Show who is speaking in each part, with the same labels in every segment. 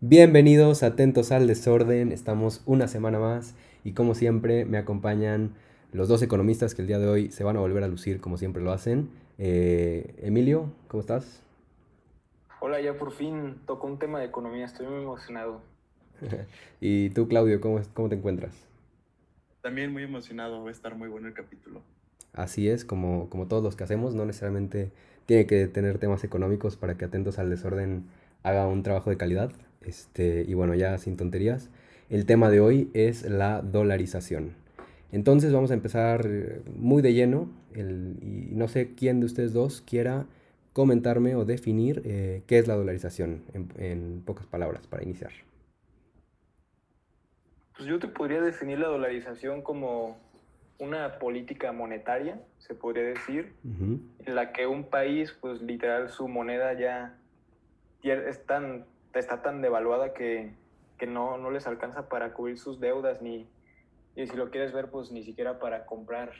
Speaker 1: Bienvenidos, atentos al desorden. Estamos una semana más y como siempre me acompañan los dos economistas que el día de hoy se van a volver a lucir como siempre lo hacen. Eh, Emilio, ¿cómo estás?
Speaker 2: Hola, ya por fin tocó un tema de economía, estoy muy emocionado.
Speaker 1: y tú, Claudio, ¿cómo, cómo te encuentras?
Speaker 3: También muy emocionado, va a estar muy bueno el capítulo.
Speaker 1: Así es, como, como todos los que hacemos, no necesariamente tiene que tener temas económicos para que atentos al desorden haga un trabajo de calidad. Este, y bueno, ya sin tonterías, el tema de hoy es la dolarización. Entonces vamos a empezar muy de lleno y no sé quién de ustedes dos quiera comentarme o definir eh, qué es la dolarización en, en pocas palabras para iniciar.
Speaker 2: Pues yo te podría definir la dolarización como una política monetaria, se podría decir, en la que un país, pues literal, su moneda ya es tan está tan devaluada que, que no, no, les alcanza para cubrir sus deudas, ni, y si lo quieres ver, pues ni siquiera para comprar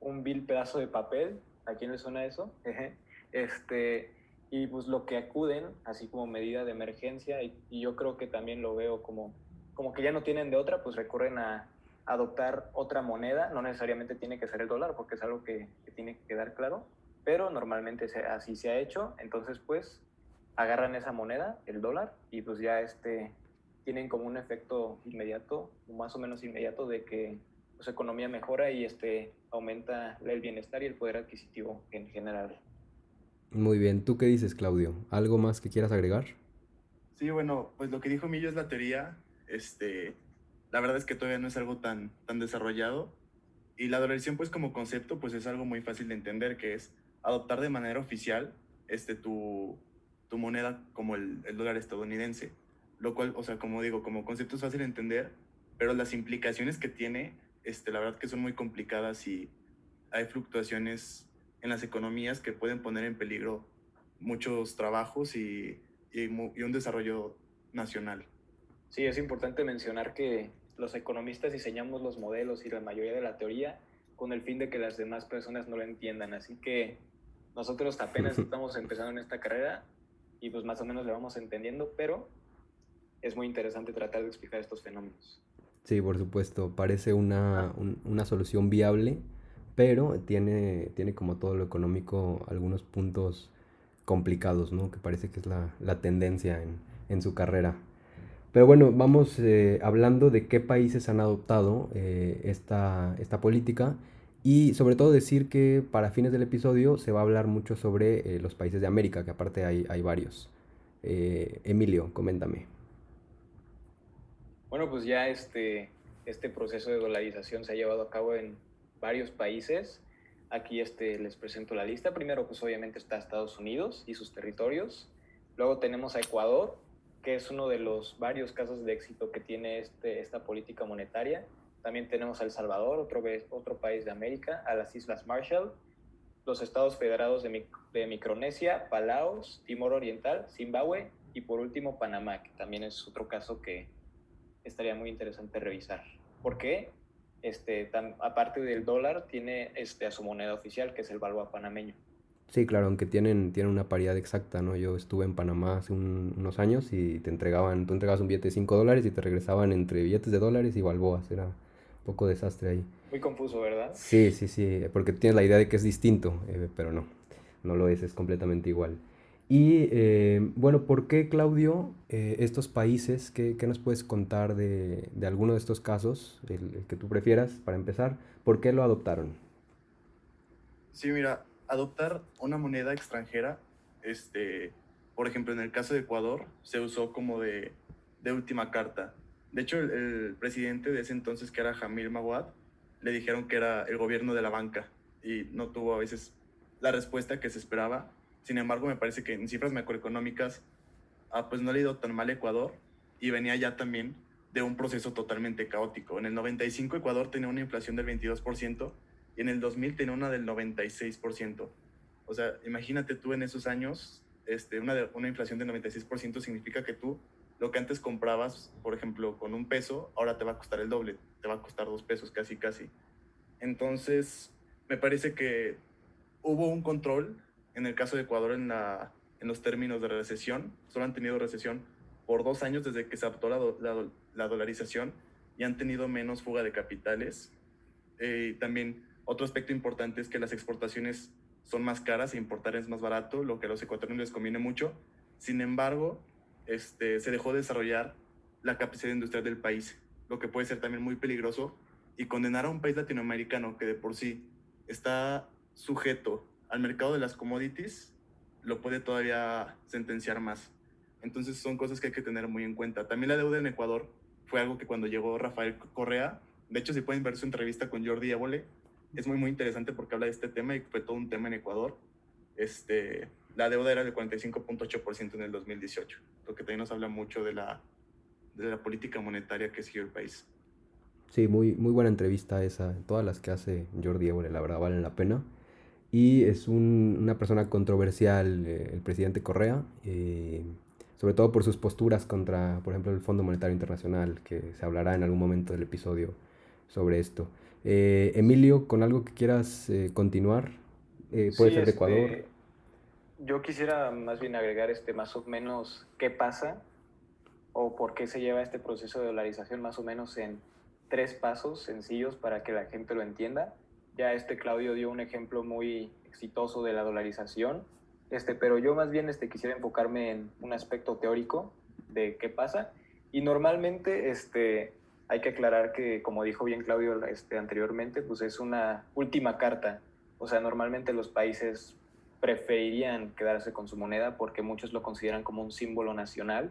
Speaker 2: un vil pedazo de papel. ¿A quién le suena eso? este, y pues lo que acuden, así como medida de emergencia, y, yo creo que también lo veo como, como que ya no tienen de otra, pues recurren a adoptar otra moneda, no necesariamente tiene que ser el dólar, porque es algo que, que tiene que quedar claro, pero normalmente así se ha hecho, entonces pues agarran esa moneda, el dólar, y pues ya este, tienen como un efecto inmediato, más o menos inmediato, de que su pues, economía mejora y este, aumenta el bienestar y el poder adquisitivo en general.
Speaker 1: Muy bien, ¿tú qué dices, Claudio? ¿Algo más que quieras agregar?
Speaker 3: Sí, bueno, pues lo que dijo Millo es la teoría. Este, la verdad es que todavía no es algo tan, tan desarrollado. Y la dolarización, pues como concepto, pues es algo muy fácil de entender, que es adoptar de manera oficial este, tu, tu moneda como el, el, dólar estadounidense. Lo cual, o sea, como digo, como concepto es fácil de entender, pero las implicaciones que tiene, este, la verdad que son muy complicadas y hay fluctuaciones en las economías que pueden poner en peligro muchos trabajos y, y, y un desarrollo nacional.
Speaker 2: Sí, es importante mencionar que los economistas diseñamos los modelos y la mayoría de la teoría con el fin de que las demás personas no lo entiendan. Así que nosotros apenas estamos empezando en esta carrera y pues más o menos le vamos entendiendo, pero es muy interesante tratar de explicar estos fenómenos.
Speaker 1: Sí, por supuesto, parece una, una solución viable, pero tiene, tiene como todo lo económico algunos puntos complicados, ¿no? Que parece que es la, la tendencia en, en, su carrera. Pero bueno, vamos eh, hablando de qué países han adoptado eh, esta, esta política y sobre todo decir que para fines del episodio se va a hablar mucho sobre eh, los países de América, que aparte hay, hay varios. Eh, Emilio, coméntame.
Speaker 2: Bueno, pues ya este, este proceso de dolarización se ha llevado a cabo en varios países. Aquí este, les presento la lista. Primero, pues obviamente está Estados Unidos y sus territorios. Luego tenemos a Ecuador, que es uno de los varios casos de éxito que tiene este, esta política monetaria. También tenemos a El Salvador, otro, otro país de América, a las Islas Marshall, los Estados Federados de, de Micronesia, Palaos, Timor Oriental, Zimbabue y por último Panamá, que también es otro caso que estaría muy interesante revisar. ¿Por qué? Este, tan, aparte del dólar, tiene este, a su moneda oficial, que es el balboa panameño.
Speaker 1: Sí, claro, aunque tienen, tienen una paridad exacta, ¿no? Yo estuve en Panamá hace unos años y te entregaban, tú entregabas un billete de 5 dólares y te regresaban entre billetes de dólares y balboas, era poco desastre ahí.
Speaker 2: Muy confuso, ¿verdad?
Speaker 1: Sí, sí, sí, porque tienes la idea de que es distinto, eh, pero no, no lo es, es completamente igual. Y eh, bueno, ¿por qué, Claudio, eh, estos países, qué, qué, nos puedes contar de, de alguno de estos casos, el, el, que tú prefieras, para empezar, por qué lo adoptaron?
Speaker 3: Sí, mira, adoptar una moneda extranjera, este, por ejemplo, en el caso de Ecuador, se usó como de, de última carta de hecho, el, presidente de ese entonces, que era Jamil Mawad, le dijeron que era el gobierno de la banca y no tuvo a veces la respuesta que se esperaba. Sin embargo, me parece que en cifras macroeconómicas, ah, pues no le ha ido tan mal Ecuador y venía ya también de un proceso totalmente caótico. En el 95 Ecuador tenía una inflación del 22% y en el 2000 tenía una del 96%. O sea, imagínate tú en esos años, este, una, una inflación del 96% significa que tú lo que antes comprabas, por ejemplo, con un peso, ahora te va a costar el doble, te va a costar dos pesos casi, casi. Entonces, me parece que hubo un control en el caso de Ecuador en, la, en los términos de recesión, solo han tenido recesión por dos años desde que se adoptó la, dolarización y han tenido menos fuga de capitales. Eh, también otro aspecto importante es que las exportaciones son más caras e importar es más barato, lo que a los ecuatorianos les conviene mucho. Sin embargo, este, se dejó de desarrollar la capacidad industrial del país, lo que puede ser también muy peligroso y condenar a un país latinoamericano que de por sí está sujeto al mercado de las commodities, lo puede todavía sentenciar más. Entonces son cosas que hay que tener muy en cuenta. También la deuda en Ecuador fue algo que cuando llegó Rafael Correa, de hecho si pueden ver su entrevista con Jordi Évole, es muy muy interesante porque habla de este tema y fue todo un tema en Ecuador. Este, la deuda era del 45.8% en el 2018, lo que también nos habla mucho de la, de la política monetaria que siguió el país.
Speaker 1: Sí, muy, muy buena entrevista esa. Todas las que hace Jordi Évole, la verdad, valen la pena. Y es un, una persona controversial, eh, el presidente Correa, eh, sobre todo por sus posturas contra, por ejemplo, el Fondo Monetario Internacional, que se hablará en algún momento del episodio sobre esto. Eh, Emilio, con algo que quieras continuar, puede ser de este, Ecuador.
Speaker 2: yo quisiera más bien agregar este más o menos qué pasa o por qué se lleva este proceso de dolarización más o menos en tres pasos sencillos para que la gente lo entienda. Ya este Claudio dio un ejemplo muy exitoso de la dolarización, este, pero yo más bien este, quisiera enfocarme en un aspecto teórico de qué pasa. Y normalmente este, hay que aclarar que, como dijo bien Claudio este, anteriormente, pues es una última carta. O sea, normalmente los países preferirían quedarse con su moneda porque muchos lo consideran como un símbolo nacional,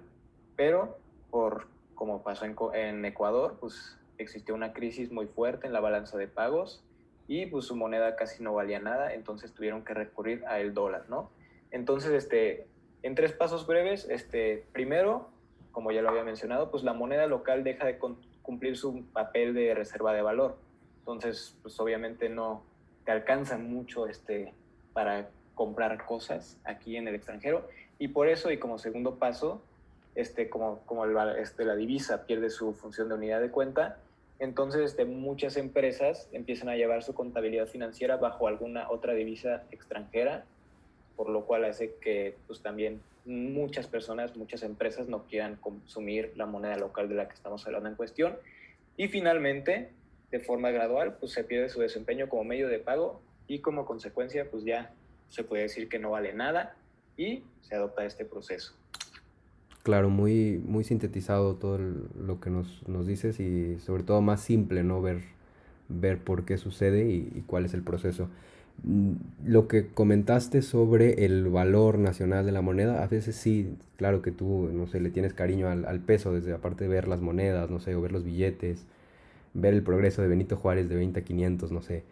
Speaker 2: pero por como pasó en, en Ecuador, pues existió una crisis muy fuerte en la balanza de pagos y pues su moneda casi no valía nada, entonces tuvieron que recurrir a el dólar, ¿no? Entonces, este, en tres pasos breves, este, primero, como ya lo había mencionado, pues la moneda local deja de cumplir su papel de reserva de valor. Entonces, pues obviamente no te alcanza mucho este, para comprar cosas aquí en el extranjero. Y por eso, y como segundo paso, este, como, como el, este, la divisa pierde su función de unidad de cuenta, entonces este, muchas empresas empiezan a llevar su contabilidad financiera bajo alguna otra divisa extranjera, por lo cual hace que pues, también muchas personas, muchas empresas no quieran consumir la moneda local de la que estamos hablando en cuestión. Y finalmente, de forma gradual, pues se pierde su desempeño como medio de pago y como consecuencia, pues ya se puede decir que no vale nada y se adopta este proceso.
Speaker 1: Claro, muy, muy sintetizado todo lo que nos, nos, dices y sobre todo más simple, ¿no? Ver, ver por qué sucede y, cuál es el proceso. Mm, lo que comentaste sobre el valor nacional de la moneda, a veces sí, claro que tú, no sé, le tienes cariño al, al peso, desde aparte de ver las monedas, no sé, o ver los billetes, ver el progreso de Benito Juárez de 20 a 500, no sé.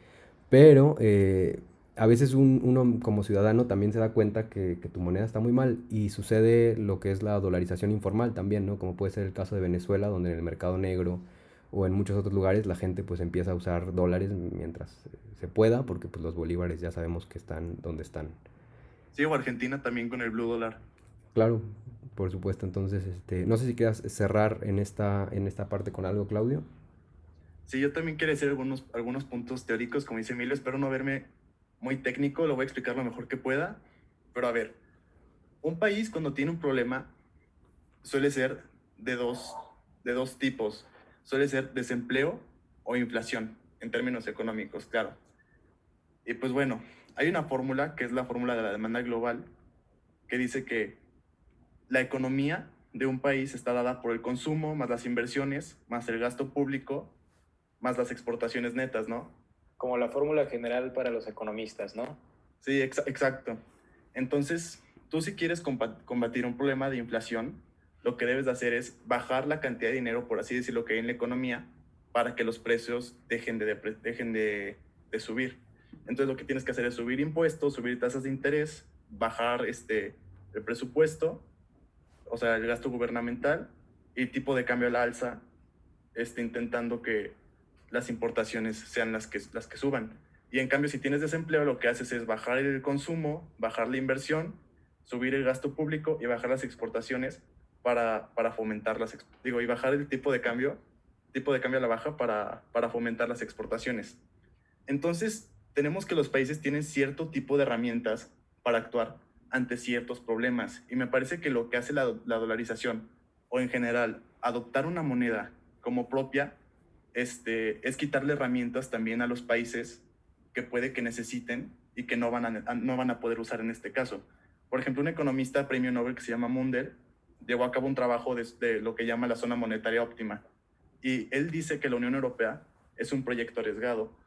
Speaker 1: Pero eh, a veces uno como ciudadano también se da cuenta que, tu moneda está muy mal y sucede lo que es la dolarización informal también, ¿no? Como puede ser el caso de Venezuela, donde en el mercado negro o en muchos otros lugares la gente pues empieza a usar dólares mientras se pueda, porque pues los bolívares ya sabemos que están donde están.
Speaker 3: Sí, o Argentina también con el blue dólar.
Speaker 1: Claro, por supuesto. Entonces, este, no sé si quieras cerrar en esta, en esta parte con algo, Claudio.
Speaker 3: Sí, yo también quiero decir algunos, algunos puntos teóricos, como dice Emilio, espero no verme muy técnico, lo voy a explicar lo mejor que pueda, pero a ver, un país cuando tiene un problema suele ser de dos, de dos tipos, suele ser desempleo o inflación en términos económicos, claro. Y pues bueno, hay una fórmula que es la fórmula de la demanda global que dice que la economía de un país está dada por el consumo, más las inversiones, más el gasto público, más las exportaciones netas, ¿no?
Speaker 2: como la fórmula general para los economistas, ¿no?
Speaker 3: Sí, exacto. Entonces, tú si quieres combatir un problema de inflación, lo que debes de hacer es bajar la cantidad de dinero, por así decirlo, que hay en la economía para que los precios dejen de, dejen de, subir. Entonces, lo que tienes que hacer es subir impuestos, subir tasas de interés, bajar este, el presupuesto, o sea, el gasto gubernamental y tipo de cambio a la alza, este, intentando que las importaciones sean las que, las que suban. Y en cambio, si tienes desempleo, lo que haces es bajar el consumo, bajar la inversión, subir el gasto público y bajar las exportaciones para, para fomentar las, digo, y bajar el tipo de cambio, tipo de cambio a la baja para, para fomentar las exportaciones. Entonces, tenemos que los países tienen cierto tipo de herramientas para actuar ante ciertos problemas. Y me parece que lo que hace la, la dolarización o en general adoptar una moneda como propia este, es quitarle herramientas también a los países que puede que necesiten y que no van a, no van a poder usar en este caso. Por ejemplo, un economista premio Nobel que se llama Mundell llevó a cabo un trabajo de, de lo que llama la zona monetaria óptima. Y él dice que la Unión Europea es un proyecto arriesgado.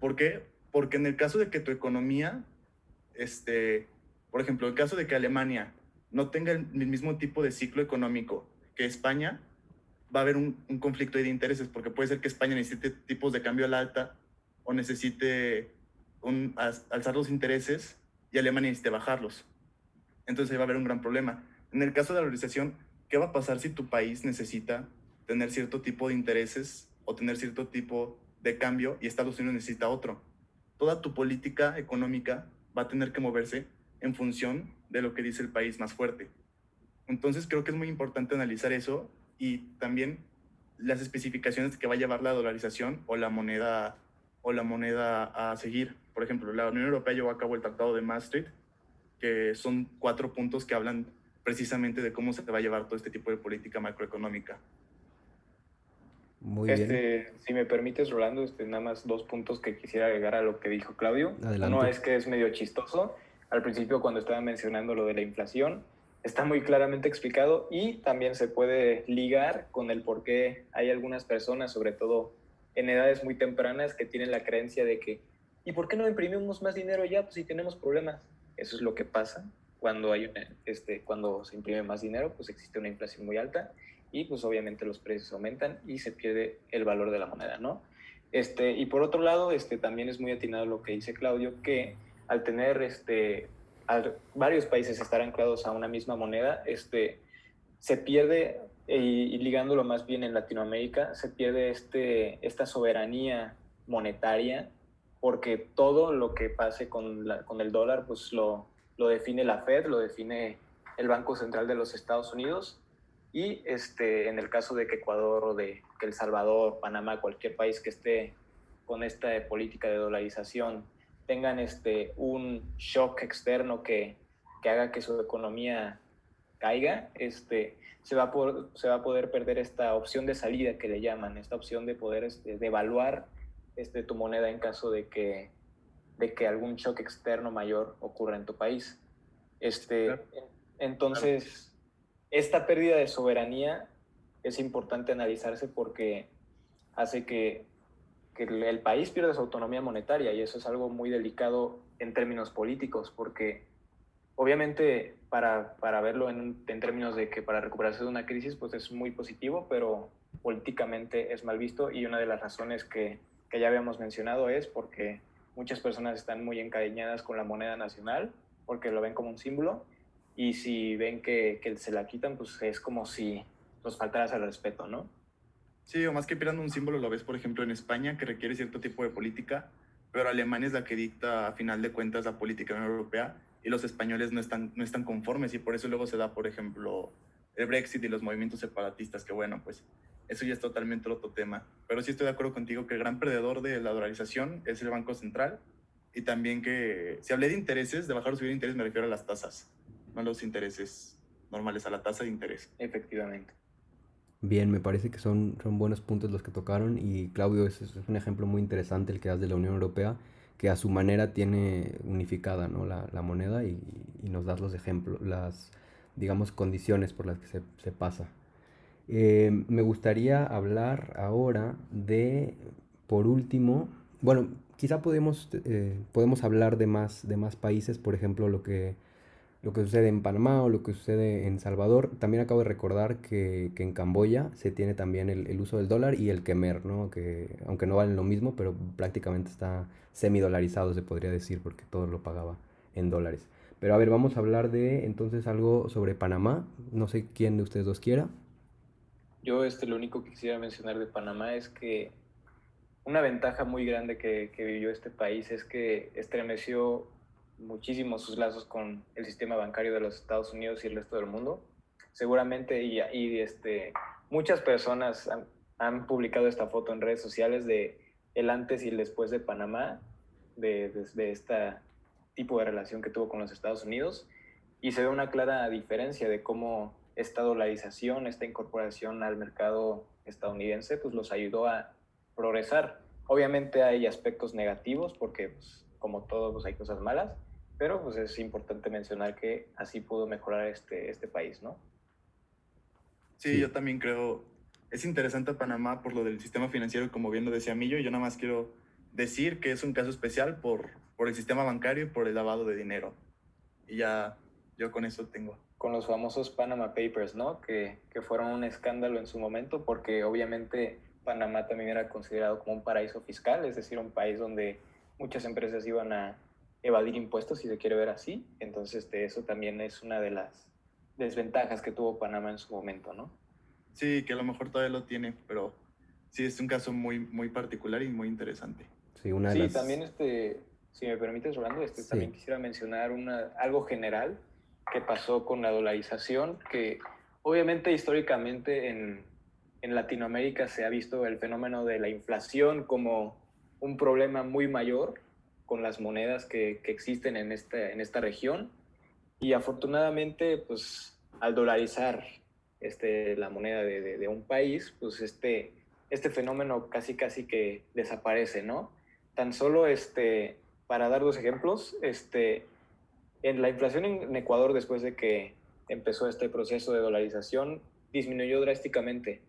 Speaker 3: ¿Por qué? Porque en el caso de que tu economía, este, por ejemplo, en el caso de que Alemania no tenga el, mismo tipo de ciclo económico que España, va a haber un, un, conflicto de intereses, porque puede ser que España necesite tipos de cambio al alta o necesite un, alzar los intereses y Alemania necesite bajarlos. Entonces ahí va a haber un gran problema. En el caso de la valorización, ¿qué va a pasar si tu país necesita tener cierto tipo de intereses o tener cierto tipo de cambio y Estados Unidos necesita otro? Toda tu política económica va a tener que moverse en función de lo que dice el país más fuerte. Entonces creo que es muy importante analizar eso y también las especificaciones que va a llevar la dolarización o la moneda o la moneda a seguir. Por ejemplo, la Unión Europea llevó a cabo el Tratado de Maastricht, que son cuatro puntos que hablan precisamente de cómo se va a llevar todo este tipo de política macroeconómica.
Speaker 2: Muy este, Si me permites, Rolando, este, nada más dos puntos que quisiera agregar a lo que dijo Claudio. Uno es que es medio chistoso. Al principio, cuando estaba mencionando lo de la inflación, está muy claramente explicado y también se puede ligar con el por qué hay algunas personas, sobre todo en edades muy tempranas, que tienen la creencia de que, ¿y por qué no imprimimos más dinero ya? Pues si tenemos problemas. Eso es lo que pasa cuando, hay este, cuando se imprime más dinero, pues existe una inflación muy alta y pues obviamente los precios aumentan y se pierde el valor de la moneda, ¿no? Este, y por otro lado, este, también es muy atinado lo que dice Claudio, que al tener este, varios países estar anclados a una misma moneda, este, se pierde, y, ligándolo más bien en Latinoamérica, se pierde este, esta soberanía monetaria, porque todo lo que pase con, con el dólar, pues lo, lo define la Fed, lo define el Banco Central de los Estados Unidos, y este, en el caso de que Ecuador o de El Salvador, Panamá, cualquier país que esté con esta política de dolarización tengan este, un shock externo que, que haga que su economía caiga, este, se, va a poder, se va a poder perder esta opción de salida que le llaman, esta opción de poder este, devaluar este, tu moneda en caso de que, de que algún shock externo mayor ocurra en tu país. Este, Entonces, esta pérdida de soberanía es importante analizarse porque hace que que el país pierde su autonomía monetaria y eso es algo muy delicado en términos políticos, porque obviamente para, para verlo en, en, términos de que para recuperarse de una crisis, pues es muy positivo, pero políticamente es mal visto y una de las razones que, que ya habíamos mencionado es porque muchas personas están muy encariñadas con la moneda nacional, porque lo ven como un símbolo, y si ven que, que se la quitan, pues es como si nos faltara el respeto, ¿no?
Speaker 3: Sí, o más que pierdan un símbolo, lo ves, por ejemplo, en España, que requiere cierto tipo de política, pero Alemania es la que dicta, a final de cuentas, la política europea y los españoles no están, no están conformes y por eso luego se da, por ejemplo, el Brexit y los movimientos separatistas, que bueno, pues eso ya es totalmente otro tema. Pero sí estoy de acuerdo contigo que el gran perdedor de la dolarización es el Banco Central y también que, si hablé de intereses, de bajar o subir interés, me refiero a las tasas, no a los intereses normales, a la tasa de interés.
Speaker 2: Efectivamente.
Speaker 1: Bien, me parece que son, son buenos puntos los que tocaron y Claudio es, es un ejemplo muy interesante el que das de la Unión Europea, que a su manera tiene unificada ¿no? la, la moneda y, y, nos das los ejemplos, las, digamos, condiciones por las que se, se pasa. Eh, me gustaría hablar ahora de, por último, bueno, quizá podemos, eh, podemos hablar de más, de más países, por ejemplo, lo que lo que sucede en Panamá o lo que sucede en Salvador. También acabo de recordar que, que en Camboya se tiene también el, el, uso del dólar y el kemer, ¿no? Que aunque no valen lo mismo, pero prácticamente está semidolarizado, se podría decir, porque todo lo pagaba en dólares. Pero a ver, vamos a hablar de entonces algo sobre Panamá. No sé quién de ustedes dos quiera.
Speaker 2: Yo este, lo único que quisiera mencionar de Panamá es que una ventaja muy grande que, que vivió este país es que estremeció muchísimo sus lazos con el sistema bancario de los Estados Unidos y el resto del mundo. Seguramente, y, y este, muchas personas han, publicado esta foto en redes sociales de el antes y el después de Panamá, de, de, de este tipo de relación que tuvo con los Estados Unidos, y se ve una clara diferencia de cómo esta dolarización, esta incorporación al mercado estadounidense, pues los ayudó a progresar. Obviamente hay aspectos negativos porque, pues, como todo, pues hay cosas malas, pero pues es importante mencionar que así pudo mejorar este, este país, ¿no?
Speaker 3: Sí, yo también creo, es interesante Panamá por lo del sistema financiero, como bien lo decía Millo, yo nada más quiero decir que es un caso especial por, por el sistema bancario y por el lavado de dinero. Y ya yo con eso tengo.
Speaker 2: Con los famosos Panama Papers, ¿no? Que, que fueron un escándalo en su momento porque obviamente Panamá también era considerado como un paraíso fiscal, es decir, un país donde muchas empresas iban a evadir impuestos, si se quiere ver así. Entonces, este, eso también es una de las desventajas que tuvo Panamá en su momento, ¿no?
Speaker 3: Sí, que a lo mejor todavía lo tiene, pero sí es un caso muy, muy particular y muy interesante.
Speaker 2: Sí, una sí también, este, si me permites, Rolando, este, también quisiera mencionar una, algo general que pasó con la dolarización, que obviamente históricamente en, en Latinoamérica se ha visto el fenómeno de la inflación como un problema muy mayor con las monedas que, que existen en, este, en esta región y afortunadamente, pues al dolarizar este, la moneda de, de, un país, pues este, este fenómeno casi casi que desaparece, ¿no? Tan solo, este, para dar dos ejemplos, este, en la inflación en Ecuador después de que empezó este proceso de dolarización, disminuyó drásticamente.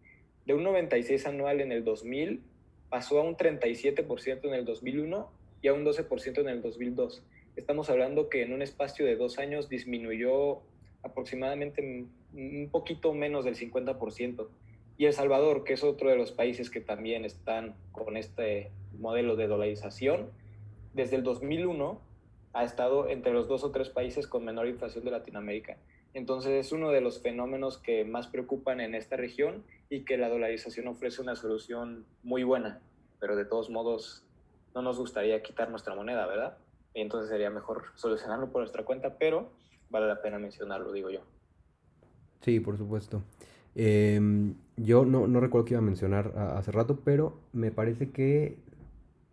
Speaker 2: De un 96 anual en el 2000, pasó a un 37% en el 2001 y a un 12% en el 2002 estamos hablando que en un espacio de dos años disminuyó aproximadamente un poquito menos del 50%. Y El Salvador, que es otro de los países que también están con este modelo de dolarización, desde el 2001 ha estado entre los dos o tres países con menor inflación de Latinoamérica. Entonces es uno de los fenómenos que más preocupan en esta región y que la dolarización ofrece una solución muy buena, pero de todos modos no nos gustaría quitar nuestra moneda, ¿verdad? y entonces sería mejor solucionarlo por nuestra cuenta, pero vale la pena mencionarlo, digo yo.
Speaker 1: Sí, por supuesto. Em, yo no, no, recuerdo que iba a mencionar hace rato, pero me parece que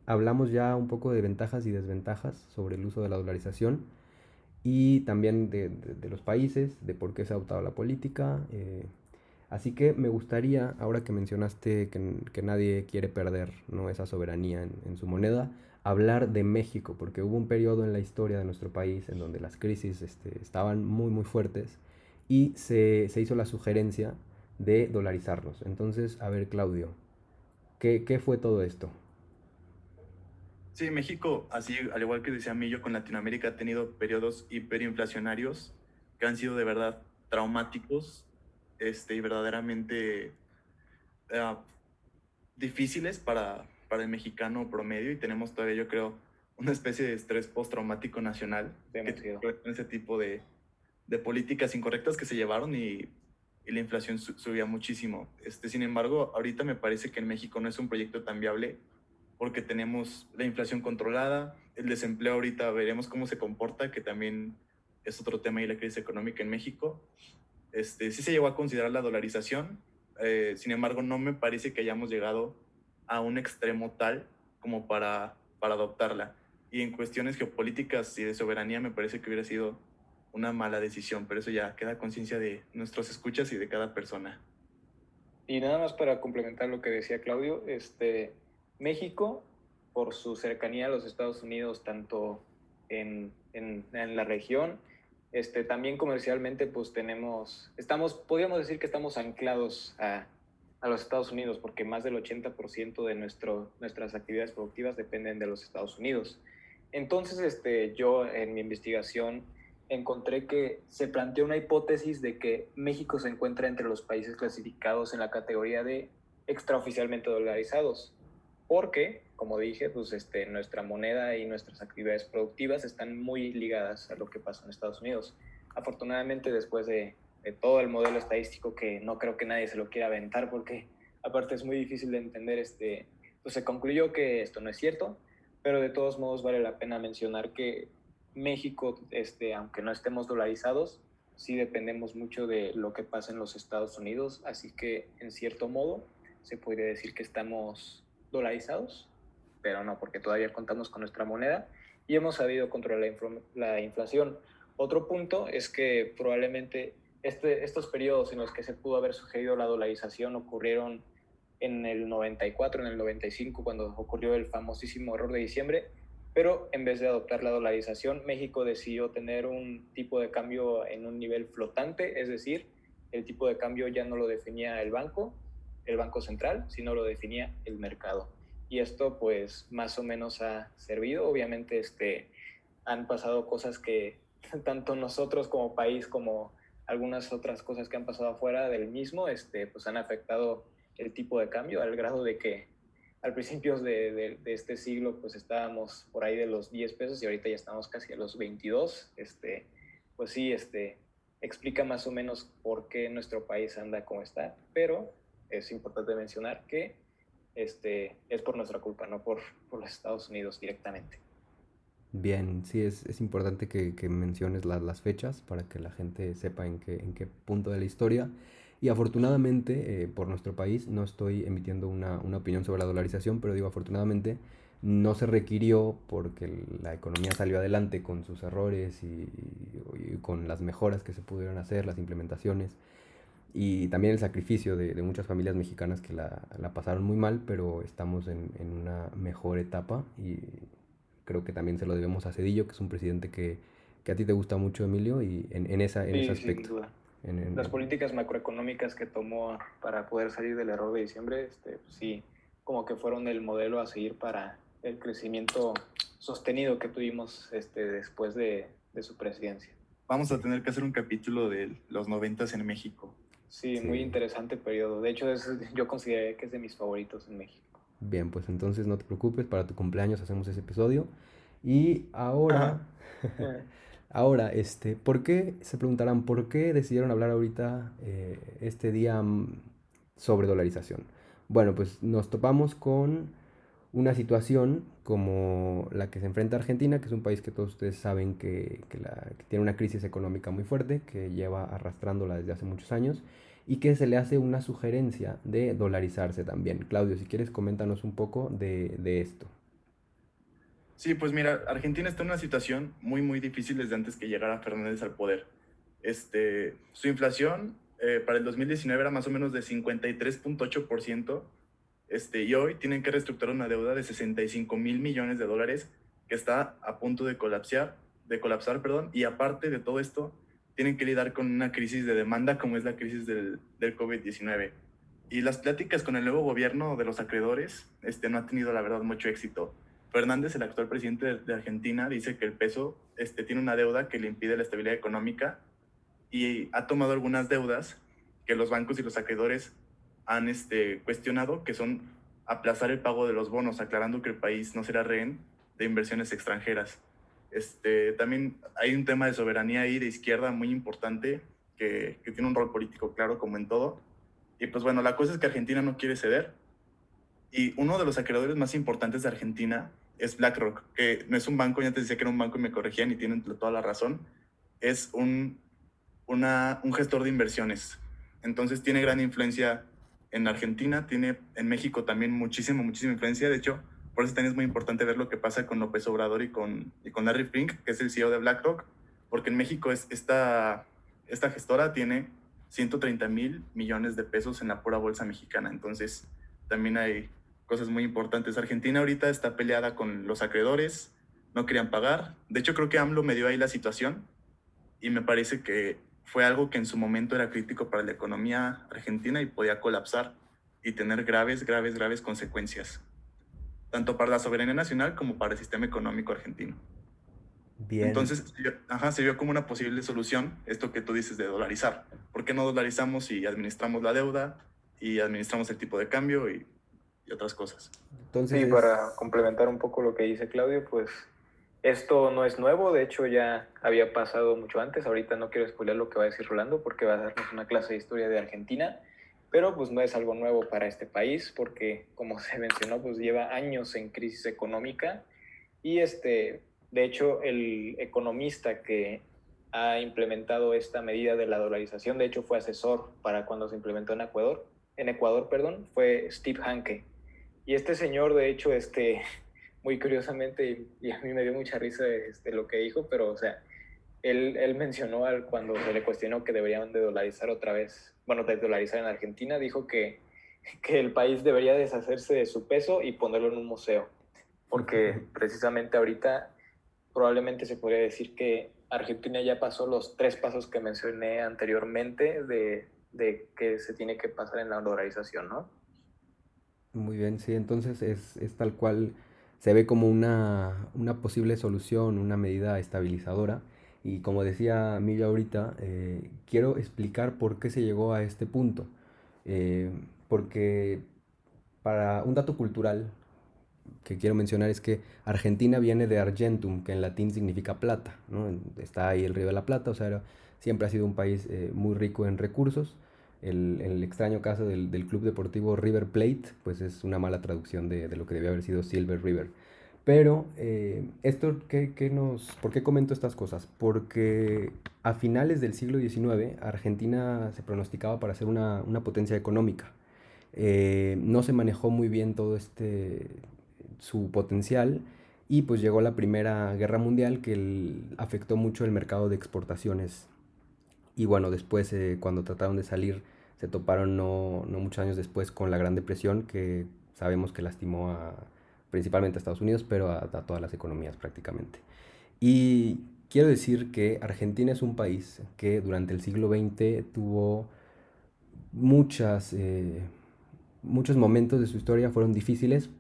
Speaker 1: hablamos ya un poco de ventajas y desventajas sobre el uso de la dolarización y también de, de, los países, de por qué se ha adoptado la política. Eh, así que me gustaría, ahora que mencionaste que, que nadie quiere perder ¿no? esa soberanía en, en su moneda, hablar de México, porque hubo un periodo en la historia de nuestro país en donde las crisis este, estaban muy, muy fuertes y se, se, hizo la sugerencia de dolarizarlos. Entonces, a ver, Claudio, ¿qué, ¿qué, fue todo esto?
Speaker 3: Sí, México, así al igual que decía Millo, con Latinoamérica ha tenido periodos hiperinflacionarios que han sido de verdad traumáticos este, y verdaderamente uh, difíciles para, para el mexicano promedio y tenemos todavía, yo creo, una especie de estrés postraumático nacional con ese tipo de, de, políticas incorrectas que se llevaron y, y la inflación subía muchísimo. Este, sin embargo, ahorita me parece que en México no es un proyecto tan viable porque tenemos la inflación controlada, el desempleo ahorita veremos cómo se comporta, que también es otro tema y la crisis económica en México. Este, sí se llegó a considerar la dolarización, eh, sin embargo no me parece que hayamos llegado a un extremo tal como para, para adoptarla. Y en cuestiones geopolíticas y de soberanía me parece que hubiera sido una mala decisión, pero eso ya queda conciencia de nuestros escuchas y de cada persona.
Speaker 2: Y nada más para complementar lo que decía Claudio, este, México, por su cercanía a los Estados Unidos, tanto en, en, en la región, este, también comercialmente, pues tenemos, estamos, podríamos decir que estamos anclados a, a los Estados Unidos, porque más del 80% de nuestro, nuestras actividades productivas dependen de los Estados Unidos. Entonces, este, yo en mi investigación encontré que se planteó una hipótesis de que México se encuentra entre los países clasificados en la categoría de extraoficialmente dolarizados, porque, como dije, pues este, nuestra moneda y nuestras actividades productivas están muy ligadas a lo que pasa en Estados Unidos. Afortunadamente, después de todo el modelo estadístico que no creo que nadie se lo quiera aventar porque aparte es muy difícil de entender, este, pues se concluyó que esto no es cierto, pero de todos modos vale la pena mencionar que México, este, aunque no estemos dolarizados, sí dependemos mucho de lo que pasa en los Estados Unidos, así que en cierto modo se podría decir que estamos dolarizados, pero no, porque todavía contamos con nuestra moneda y hemos sabido controlar la, la inflación. Otro punto es que probablemente este, estos periodos en los que se pudo haber sucedido la dolarización ocurrieron en el 94, en el 95, cuando ocurrió el famosísimo error de diciembre, pero en vez de adoptar la dolarización, México decidió tener un tipo de cambio en un nivel flotante, es decir, el tipo de cambio ya no lo definía el banco, el Banco Central, sino lo definía el mercado. Y esto pues más o menos ha servido. Obviamente este, han pasado cosas que tanto nosotros como país como algunas otras cosas que han pasado afuera del mismo, este, pues han afectado el tipo de cambio al grado de que al principio de, este siglo pues estábamos por ahí de los 10 pesos y ahorita ya estamos casi a los 22. Este, pues sí, este, explica más o menos por qué nuestro país anda como está, pero es importante mencionar que este, es por nuestra culpa, no por, por los Estados Unidos directamente.
Speaker 1: Bien, sí, es, es importante que, que menciones la, las fechas para que la gente sepa en qué, en qué punto de la historia. Y afortunadamente, eh, por nuestro país, no estoy emitiendo una, una, opinión sobre la dolarización, pero digo afortunadamente, no se requirió porque la economía salió adelante con sus errores y, con las mejoras que se pudieron hacer, las implementaciones y también el sacrificio de, de muchas familias mexicanas que la, la, pasaron muy mal, pero estamos en, en, una mejor etapa y creo que también se lo debemos a Cedillo, que es un presidente que, que a ti te gusta mucho, Emilio, y en, en esa, en
Speaker 2: sí,
Speaker 1: ese aspecto.
Speaker 2: En, en, Las políticas macroeconómicas que tomó para poder salir del error de diciembre, este, sí, como que fueron el modelo a seguir para el crecimiento sostenido que tuvimos este, después de, de su presidencia.
Speaker 3: Vamos a tener que hacer un capítulo de los noventas en México.
Speaker 2: Sí, sí, muy interesante periodo. De hecho, es, yo consideré que es de mis favoritos en México.
Speaker 1: Bien, pues entonces no te preocupes, para tu cumpleaños hacemos ese episodio. Y ahora, ahora, este, ¿por qué, se preguntarán, por qué decidieron hablar ahorita eh, este día mm, sobre dolarización? Bueno, pues nos topamos con una situación como la que se enfrenta Argentina, que es un país que todos ustedes saben que, que, la, que, tiene una crisis económica muy fuerte, que lleva arrastrándola desde hace muchos años, y que se le hace una sugerencia de dolarizarse también. Claudio, si quieres, coméntanos un poco de, de esto.
Speaker 3: Sí, pues mira, Argentina está en una situación muy, muy difícil desde antes que llegara Fernández al poder. Este, su inflación eh, para el 2019 era más o menos de 53.8%, este, y hoy tienen que reestructurar una deuda de 65 mil millones de dólares que está a punto de colapsar, de colapsar, perdón, y aparte de todo esto, tienen que lidiar con una crisis de demanda como es la crisis del, del COVID-19. Y las pláticas con el nuevo gobierno de los acreedores este, no ha tenido, la verdad, mucho éxito. Fernández, el actual presidente de, de Argentina, dice que el peso este, tiene una deuda que le impide la estabilidad económica y ha tomado algunas deudas que los bancos y los acreedores han este, cuestionado, que son aplazar el pago de los bonos, aclarando que el país no será rehén de inversiones extranjeras. Este, también hay un tema de soberanía ahí de izquierda muy importante que, que, tiene un rol político claro como en todo. Y pues bueno, la cosa es que Argentina no quiere ceder. Y uno de los acreedores más importantes de Argentina es BlackRock, que no es un banco, ya te decía que era un banco y me corregían y tienen toda la razón. Es un, una, un gestor de inversiones. Entonces tiene gran influencia en Argentina, tiene en México también muchísima, muchísima influencia. De hecho, por eso también es muy importante ver lo que pasa con López Obrador y con, y con Larry Fink, que es el CEO de BlackRock, porque en México es, esta, esta gestora tiene 130 mil millones de pesos en la pura bolsa mexicana. Entonces, también hay cosas muy importantes. Argentina ahorita está peleada con los acreedores, no querían pagar. De hecho, creo que AMLO me dio ahí la situación y me parece que fue algo que en su momento era crítico para la economía argentina y podía colapsar y tener graves, graves, graves consecuencias, tanto para la soberanía nacional como para el sistema económico argentino. Bien. Entonces, ajá, se vio como una posible solución esto que tú dices de dolarizar. ¿Por qué no dolarizamos y administramos la deuda y administramos el tipo de cambio y, y otras cosas?
Speaker 2: Entonces, sí, para complementar un poco lo que dice Claudio, pues esto no es nuevo, de hecho ya había pasado mucho antes, ahorita no quiero spoiler lo que va a decir Rolando porque va a darnos una clase de historia de Argentina, pero pues no es algo nuevo para este país porque como se mencionó pues lleva años en crisis económica y este, de hecho el economista que ha implementado esta medida de la dolarización, de hecho fue asesor para cuando se implementó en Ecuador, en Ecuador, perdón, fue Steve Hanke. Y este señor, de hecho, este, muy curiosamente, y, a mí me dio mucha risa este, lo que dijo, pero o sea, él, él mencionó al, cuando se le cuestionó que deberían de dolarizar otra vez, bueno, de dolarizar en Argentina, dijo que, que el país debería deshacerse de su peso y ponerlo en un museo, porque precisamente ahorita probablemente se podría decir que Argentina ya pasó los tres pasos que mencioné anteriormente de, de que se tiene que pasar en la dolarización, ¿no?
Speaker 1: Muy bien, sí, entonces es, es tal cual, se ve como una, una, posible solución, una medida estabilizadora. Y como decía Milla ahorita, eh, quiero explicar por qué se llegó a este punto. Eh, porque para un dato cultural que quiero mencionar es que Argentina viene de Argentum, que en latín significa plata. ¿no? Está ahí el río de la Plata, o sea, siempre ha sido un país eh, muy rico en recursos el, el extraño caso del, del, club deportivo River Plate, pues es una mala traducción de, de lo que debía haber sido Silver River. Pero, eh, esto, ¿qué, qué nos, ¿por qué comento estas cosas? Porque a finales del siglo XIX, Argentina se pronosticaba para ser una, una potencia económica. Eh, no se manejó muy bien todo este, su potencial, y pues llegó la Primera Guerra Mundial que el, afectó mucho el mercado de exportaciones. Y bueno, después eh, cuando trataron de salir se toparon no, no, muchos años después con la Gran Depresión, que sabemos que lastimó a, principalmente a Estados Unidos, pero a, a, todas las economías prácticamente. Y quiero decir que Argentina es un país que durante el siglo XX tuvo muchas, eh, muchos momentos de su historia fueron difíciles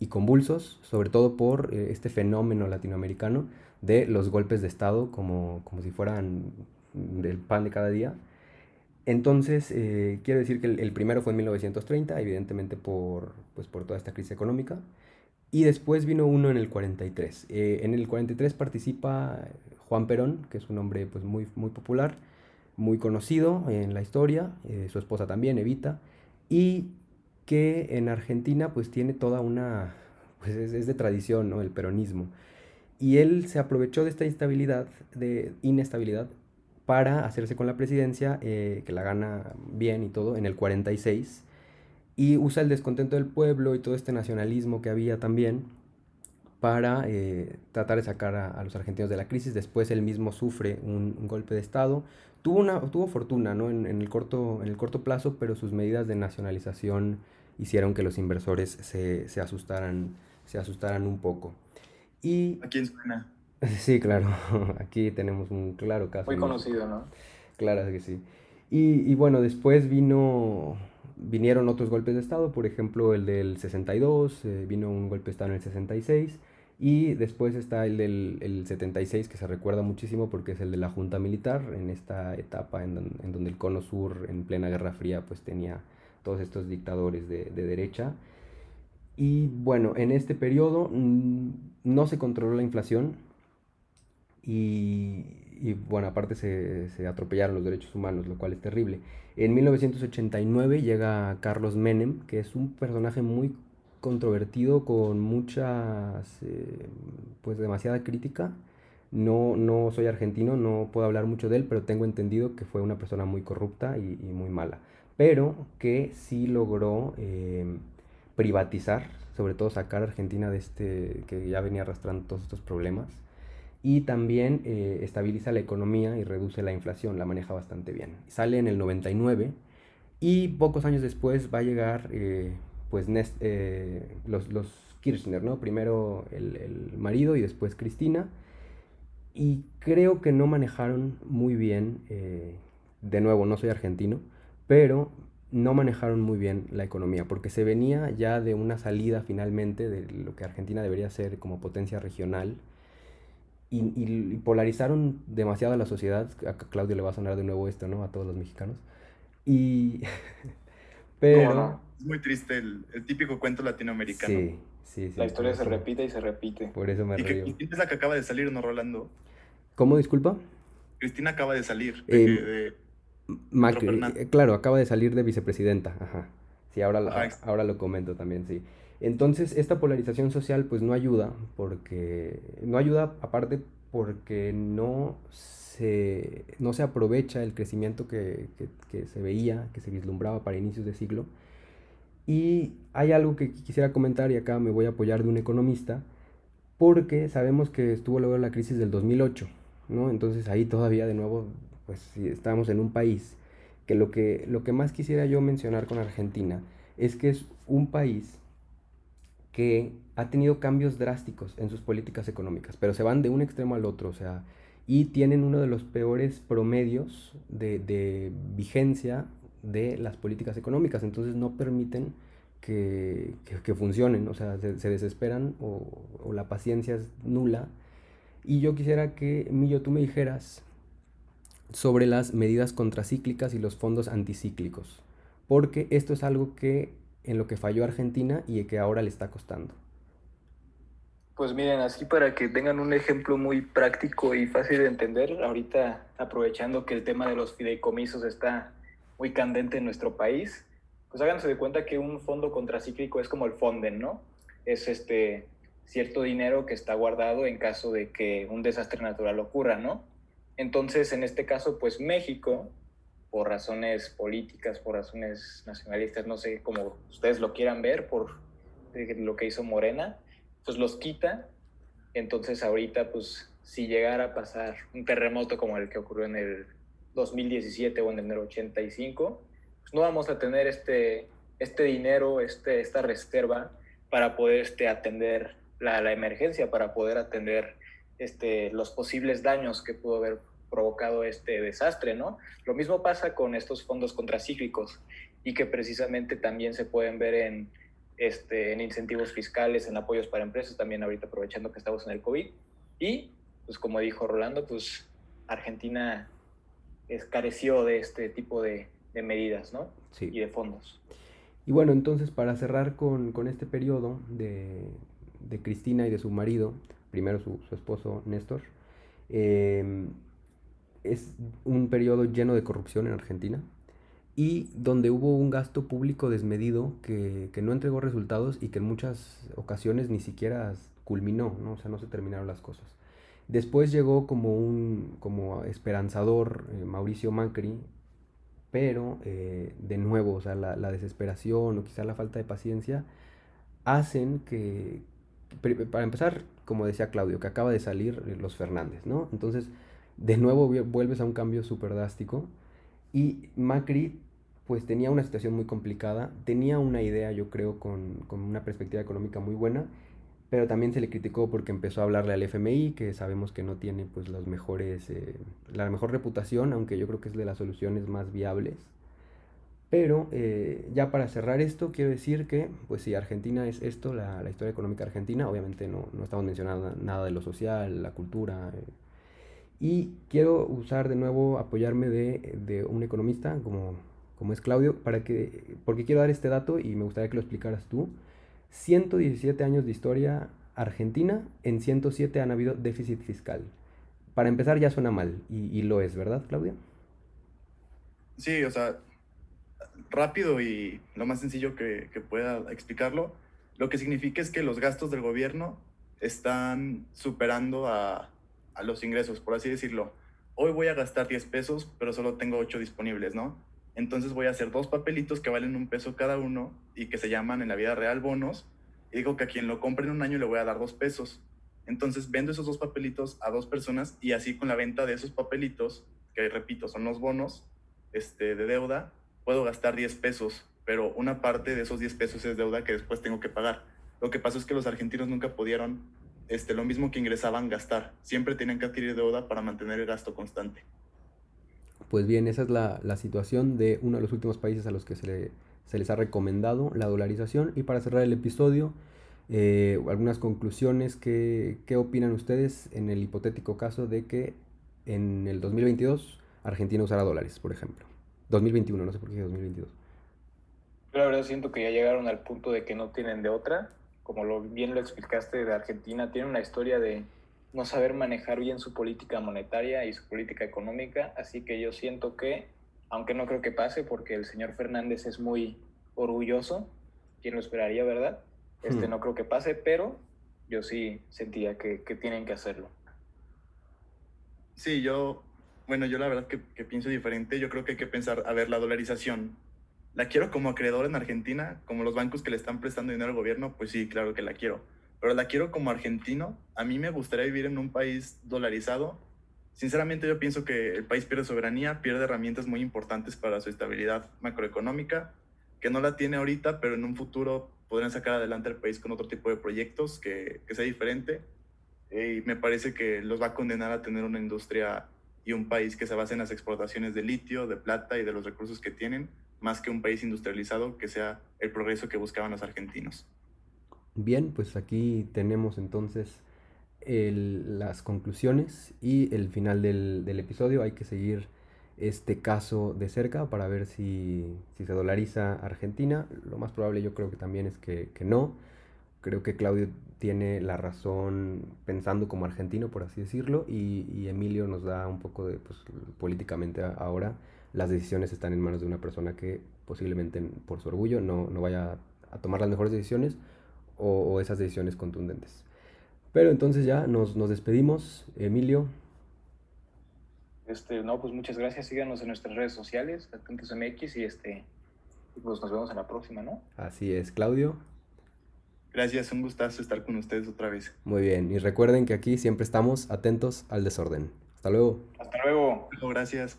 Speaker 1: y convulsos, sobre todo por eh, este fenómeno latinoamericano de los golpes de Estado, como, como si fueran del pan de cada día entonces, eh, quiero decir que el, el, primero fue en 1930, evidentemente por, pues, por toda esta crisis económica. Y después vino uno en el 43. Eh, en el 43 participa Juan Perón, que es un hombre pues, muy, muy popular, muy conocido en la historia, eh, su esposa también, Evita, y que en Argentina pues tiene toda una, pues es, de tradición, ¿no? El peronismo. Y él se aprovechó de esta instabilidad, de inestabilidad, para hacerse con la presidencia, eh, que la gana bien y todo, en el 46, y usa el descontento del pueblo y todo este nacionalismo que había también para eh, tratar de sacar a, a, los argentinos de la crisis. Después él mismo sufre un, un golpe de Estado. Tuvo, una, tuvo fortuna ¿no? en, en, el corto, en el corto plazo, pero sus medidas de nacionalización hicieron que los inversores se, se, asustaran, se asustaran un poco. Y,
Speaker 3: ¿A quién suena?
Speaker 1: Sí, claro. Aquí tenemos un claro caso.
Speaker 2: Muy conocido, ¿no?
Speaker 1: Claro que sí. Y, y, bueno, después vino, vinieron otros golpes de Estado, por ejemplo el del 62, eh, vino un golpe de Estado en el 66, y después está el del el 76, que se recuerda muchísimo porque es el de la Junta Militar, en esta etapa en, en donde el Cono Sur, en plena Guerra Fría, pues tenía todos estos dictadores de, de derecha. Y bueno, en este periodo mmm, no se controló la inflación, y, y bueno, aparte se, se, atropellaron los derechos humanos, lo cual es terrible. En 1989 llega Carlos Menem, que es un personaje muy controvertido, con muchas, eh, pues demasiada crítica. No, no soy argentino, no puedo hablar mucho de él, pero tengo entendido que fue una persona muy corrupta y, y muy mala. Pero que sí logró eh, privatizar, sobre todo sacar a Argentina de este, que ya venía arrastrando todos estos problemas y también eh, estabiliza la economía y reduce la inflación, la maneja bastante bien. Sale en el 99 y pocos años después va a llegar eh, pues Nest, eh, los, los, Kirchner, ¿no? Primero el, el, marido y después Cristina. Y creo que no manejaron muy bien, eh, de nuevo, no soy argentino, pero no manejaron muy bien la economía, porque se venía ya de una salida finalmente de lo que Argentina debería ser como potencia regional y, y, polarizaron demasiado a la sociedad. A Claudio le va a sonar de nuevo esto, ¿no? A todos los mexicanos. Y.
Speaker 3: Pero. No, es muy triste el, el, típico cuento latinoamericano.
Speaker 1: Sí, sí, sí.
Speaker 2: La historia se repite y se repite.
Speaker 1: Por eso me
Speaker 3: y
Speaker 1: río.
Speaker 3: Cristina es la que acaba de salir, ¿no, Rolando?
Speaker 1: ¿Cómo, disculpa?
Speaker 3: Cristina acaba de salir. De,
Speaker 1: eh, de, Macri, eh, claro, acaba de salir de vicepresidenta. Ajá. Sí, ahora, Ajá. ahora lo comento también, sí. Entonces, esta polarización social pues no ayuda, porque no ayuda aparte porque no se, no se aprovecha el crecimiento que, que, se veía, que se vislumbraba para inicios de siglo. Y hay algo que quisiera comentar y acá me voy a apoyar de un economista, porque sabemos que estuvo luego la crisis del 2008, ¿no? Entonces ahí todavía de nuevo, pues si estamos en un país que lo, que lo que más quisiera yo mencionar con Argentina es que es un país que ha tenido cambios drásticos en sus políticas económicas, pero se van de un extremo al otro, o sea, y tienen uno de los peores promedios de, vigencia de las políticas económicas, entonces no permiten que, funcionen, o sea, se, desesperan o, o, la paciencia es nula. Y yo quisiera que, Millo, tú me dijeras sobre las medidas contracíclicas y los fondos anticíclicos, porque esto es algo que en lo que falló Argentina y que ahora le está costando.
Speaker 2: Pues miren, así para que tengan un ejemplo muy práctico y fácil de entender, ahorita aprovechando que el tema de los fideicomisos está muy candente en nuestro país, pues háganse de cuenta que un fondo contracíclico es como el Fonden, ¿no? Es este cierto dinero que está guardado en caso de que un desastre natural ocurra, ¿no? Entonces, en este caso, pues México, por razones políticas, por razones nacionalistas, no sé cómo ustedes lo quieran ver, por lo que hizo Morena, pues los quita. Entonces ahorita, pues si llegara a pasar un terremoto como el que ocurrió en el 2017 o en el 85, pues no vamos a tener este, este dinero, este, esta reserva para poder este, atender la, la emergencia, para poder atender este, los posibles daños que pudo haber provocado este desastre, ¿no? Lo mismo pasa con estos fondos contracíclicos y que precisamente también se pueden ver en, este, en incentivos fiscales, en apoyos para empresas, también ahorita aprovechando que estamos en el COVID. Y, pues como dijo Rolando, pues Argentina careció de este tipo de, medidas, ¿no? Sí. Y de fondos.
Speaker 1: Y bueno, entonces para cerrar con, este periodo de, Cristina y de su marido, primero su, esposo Néstor, eh, es un periodo lleno de corrupción en Argentina y donde hubo un gasto público desmedido que, no entregó resultados y que en muchas ocasiones ni siquiera culminó, ¿no? o sea, no se terminaron las cosas. Después llegó como un como esperanzador eh, Mauricio Macri, pero eh, de nuevo, o sea, la, desesperación o quizá la falta de paciencia hacen que, para empezar, como decía Claudio, que acaba de salir los Fernández, ¿no? Entonces, de nuevo vuelves a un cambio súper drástico y Macri pues tenía una situación muy complicada, tenía una idea, yo creo, con, una perspectiva económica muy buena, pero también se le criticó porque empezó a hablarle al FMI, que sabemos que no tiene pues los mejores, eh, la mejor reputación, aunque yo creo que es de las soluciones más viables. Pero eh, ya para cerrar esto, quiero decir que, pues si Argentina es esto, la, historia económica argentina, obviamente no, no, estamos mencionando nada de lo social, la cultura. Eh, y quiero usar de nuevo, apoyarme de, de un economista como como es Claudio, para que, porque quiero dar este dato y me gustaría que lo explicaras tú. 117 años de historia argentina, en 107 han habido déficit fiscal. Para empezar ya suena mal, y, lo es, ¿verdad, Claudia?
Speaker 3: Sí, o sea, rápido y lo más sencillo que, que pueda explicarlo, lo que significa es que los gastos del gobierno están superando a, a los ingresos, por así decirlo. Hoy voy a gastar 10 pesos, pero solo tengo 8 disponibles, ¿no? Entonces voy a hacer dos papelitos que valen un peso cada uno y que se llaman en la vida real bonos. Y digo que a quien lo compre en un año le voy a dar dos pesos. Entonces vendo esos dos papelitos a dos personas y así con la venta de esos papelitos, que repito, son los bonos este, de deuda, puedo gastar 10 pesos, pero una parte de esos 10 pesos es deuda que después tengo que pagar. Lo que pasa es que los argentinos nunca pudieron, este, lo mismo que ingresaban, gastar. Siempre tienen que adquirir deuda para mantener el gasto constante.
Speaker 1: Pues bien, esa es la, situación de uno de los últimos países a los que se, les ha recomendado la dolarización. Y para cerrar el episodio, eh, algunas conclusiones. ¿qué, ¿Qué opinan ustedes en el hipotético caso de que en el 2022 Argentina usara dólares, por ejemplo? 2021, no sé por qué 2022.
Speaker 2: Yo la verdad siento que ya llegaron al punto de que no tienen de otra. Como lo, bien lo explicaste de Argentina, tiene una historia de no saber manejar bien su política monetaria y su política económica, así que yo siento que, aunque no creo que pase, porque el señor Fernández es muy orgulloso, quien lo esperaría, ¿verdad? Este hmm. no creo que pase, pero yo sí sentía que, tienen que hacerlo.
Speaker 3: Sí, yo, bueno, yo la verdad que, que, pienso diferente, yo creo que hay que pensar, a ver, la dolarización, ¿la quiero como acreedor en Argentina? Como los bancos que le están prestando dinero al gobierno, pues sí, claro que la quiero pero la quiero como argentino. A mí me gustaría vivir en un país dolarizado Sinceramente yo pienso que el país pierde soberanía, pierde herramientas muy importantes para su estabilidad macroeconómica, que no la tiene ahorita, pero en un futuro podrían sacar adelante al país con otro tipo de proyectos que, que sea diferente. Eh, y me parece que los va a condenar a tener una industria y un país que se base en las exportaciones de litio, de plata y de los recursos que tienen, más que un país industrializado que sea el progreso que buscaban los argentinos.
Speaker 1: Bien, pues aquí tenemos entonces las conclusiones y el final del, episodio. Hay que seguir este caso de cerca para ver si, se dolariza Argentina. Lo más probable yo creo que también es que, no. Creo que Claudio tiene la razón pensando como argentino, por así decirlo, y, Emilio nos da un poco de, pues políticamente ahora, las decisiones están en manos de una persona que posiblemente por su orgullo no, vaya a tomar las mejores decisiones o esas decisiones contundentes. Pero entonces ya nos, nos despedimos. Emilio.
Speaker 2: Este, no, pues muchas gracias. Síganos en nuestras redes sociales, Atentos MX, y este, pues nos vemos en la próxima, ¿no?
Speaker 1: Así es, Claudio.
Speaker 3: Gracias, un gustazo estar con ustedes otra vez.
Speaker 1: Muy bien, y recuerden que aquí siempre estamos atentos al desorden. Hasta luego.
Speaker 2: Hasta luego.
Speaker 3: Gracias.